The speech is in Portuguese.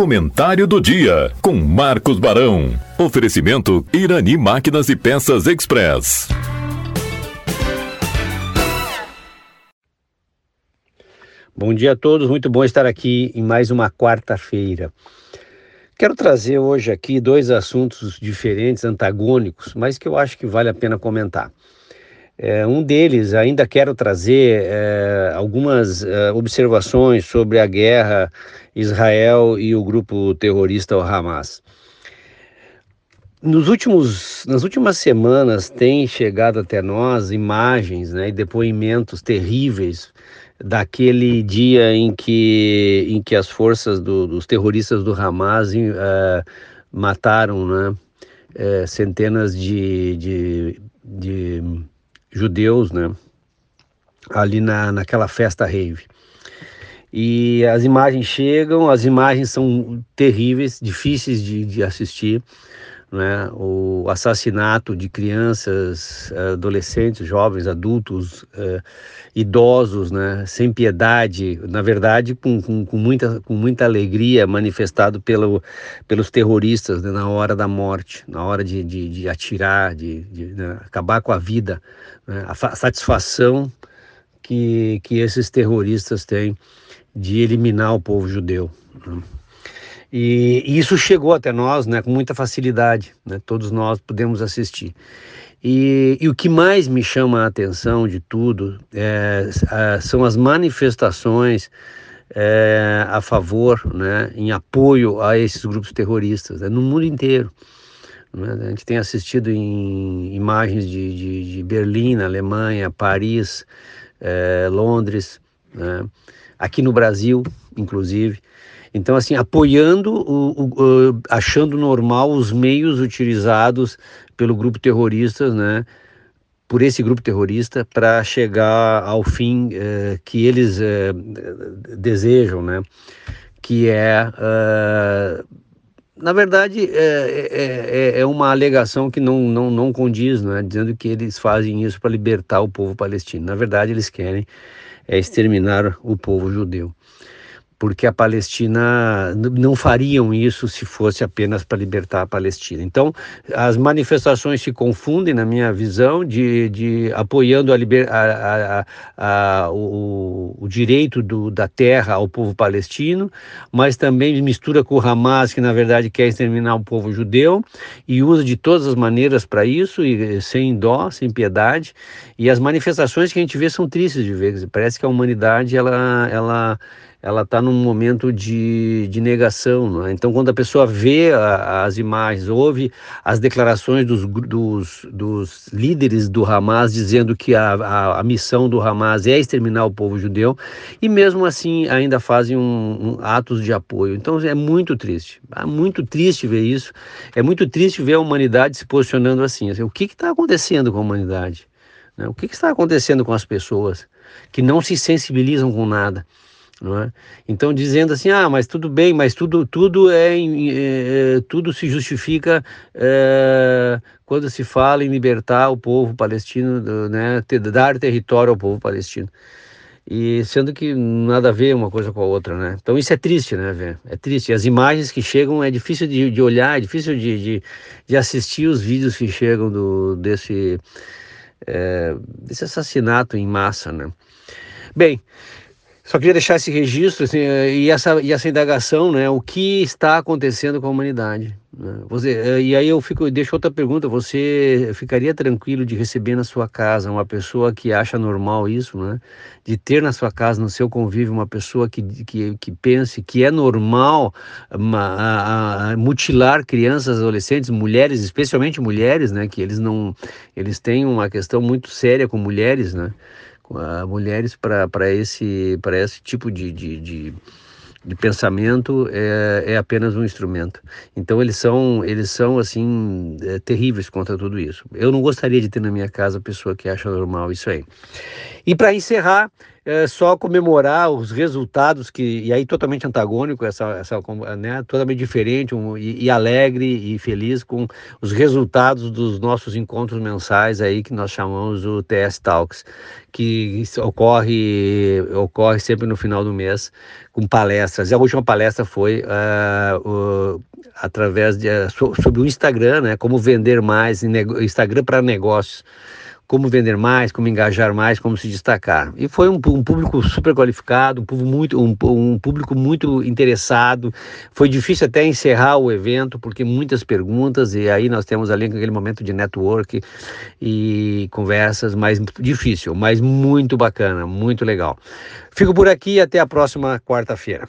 Comentário do dia com Marcos Barão. Oferecimento Irani Máquinas e Peças Express. Bom dia a todos, muito bom estar aqui em mais uma quarta-feira. Quero trazer hoje aqui dois assuntos diferentes, antagônicos, mas que eu acho que vale a pena comentar. É, um deles, ainda quero trazer é, algumas é, observações sobre a guerra Israel e o grupo terrorista o Hamas. Nos últimos, nas últimas semanas tem chegado até nós imagens né, e depoimentos terríveis daquele dia em que, em que as forças do, dos terroristas do Hamas uh, mataram né, uh, centenas de, de, de judeus, né? Ali na, naquela festa rave. E as imagens chegam, as imagens são terríveis, difíceis de, de assistir. Né? O assassinato de crianças, adolescentes, jovens, adultos, eh, idosos, né? sem piedade, na verdade, com, com, com, muita, com muita alegria manifestado pelo, pelos terroristas né? na hora da morte, na hora de, de, de atirar, de, de né? acabar com a vida, né? a, a satisfação que, que esses terroristas têm de eliminar o povo judeu. Né? E, e, isso chegou até nós né, com muita facilidade, né? todos nós podemos assistir. E, e, o que mais me chama a atenção de tudo é, são as manifestações é, a favor, né, em apoio a esses grupos terroristas, né, no mundo inteiro. Né? A gente tem assistido em imagens de, de, de Berlim, Alemanha, Paris, é, Londres, né? aqui no Brasil, inclusive. Então, assim, apoiando, o, o, o, achando normal os meios utilizados pelo grupo terrorista, né? Por esse grupo terrorista para chegar ao fim eh, que eles eh, desejam, né? Que é, uh, na verdade, é, é, é, é, uma alegação que não, não, não condiz, né? Dizendo que eles fazem isso para libertar o povo palestino. Na verdade, eles querem é exterminar o povo judeu porque a Palestina não fariam isso se fosse apenas para libertar a Palestina. Então, as manifestações se confundem, na minha visão, de, de apoiando a liber, a, a, a, o, o, direito do, da terra ao povo palestino, mas também mistura com o Hamas, que na verdade quer exterminar o povo judeu, e usa de todas as maneiras para isso, e sem dó, sem piedade. E as manifestações que a gente vê são tristes de ver. Parece que a humanidade ela, ela ela está num momento de, de negação. É? Então, quando a pessoa vê a, as imagens, ouve as declarações dos, dos, dos, líderes do Hamas dizendo que a, a, a, missão do Hamas é exterminar o povo judeu, e mesmo assim ainda fazem um, um, atos de apoio. Então, é muito triste. É muito triste ver isso. É muito triste ver a humanidade se posicionando assim. assim o que está acontecendo com a humanidade? Né? O que, que está acontecendo com as pessoas que não se sensibilizam com nada? É? Então dizendo assim, ah, mas tudo bem, mas tudo tudo é, é, é tudo se justifica é, quando se fala em libertar o povo palestino, né, dar território ao povo palestino. E sendo que nada a ver uma coisa com a outra, né? Então isso é triste, né, ver? É triste. As imagens que chegam é difícil de, de olhar, é difícil de, de, de, assistir os vídeos que chegam do, desse, é, desse assassinato em massa, né? Bem, só queria deixar esse registro assim, e, essa, e essa indagação, né? O que está acontecendo com a humanidade? Né? Você, eh, e aí eu fico, deixo outra pergunta: você ficaria tranquilo de receber na sua casa uma pessoa que acha normal isso, né? De ter na sua casa, no seu convívio, uma pessoa que, que, que pense que é normal uma, a, a mutilar crianças, adolescentes, mulheres, especialmente mulheres, né? Que eles não, eles têm uma questão muito séria com mulheres, né? Mulheres para esse, esse tipo de, de, de, de pensamento é, é, apenas um instrumento. Então eles são, eles são assim, é, terríveis contra tudo isso. Eu não gostaria de ter na minha casa pessoa que acha normal isso aí. E para encerrar, é só comemorar os resultados que e aí totalmente antagônico essa essa né totalmente diferente um, e, e, alegre e feliz com os resultados dos nossos encontros mensais aí que nós chamamos o TS Talks que ocorre ocorre sempre no final do mês com palestras. E a última palestra foi uh, através de uh, sobre o Instagram né como vender mais Instagram para negócios como vender mais, como engajar mais, como se destacar. E foi um, um público super qualificado, um público, muito, um, um, público muito interessado. Foi difícil até encerrar o evento, porque muitas perguntas, e aí nós temos ali aquele momento de network e conversas, mais difícil, mas muito bacana, muito legal. Fico por aqui até a próxima quarta-feira.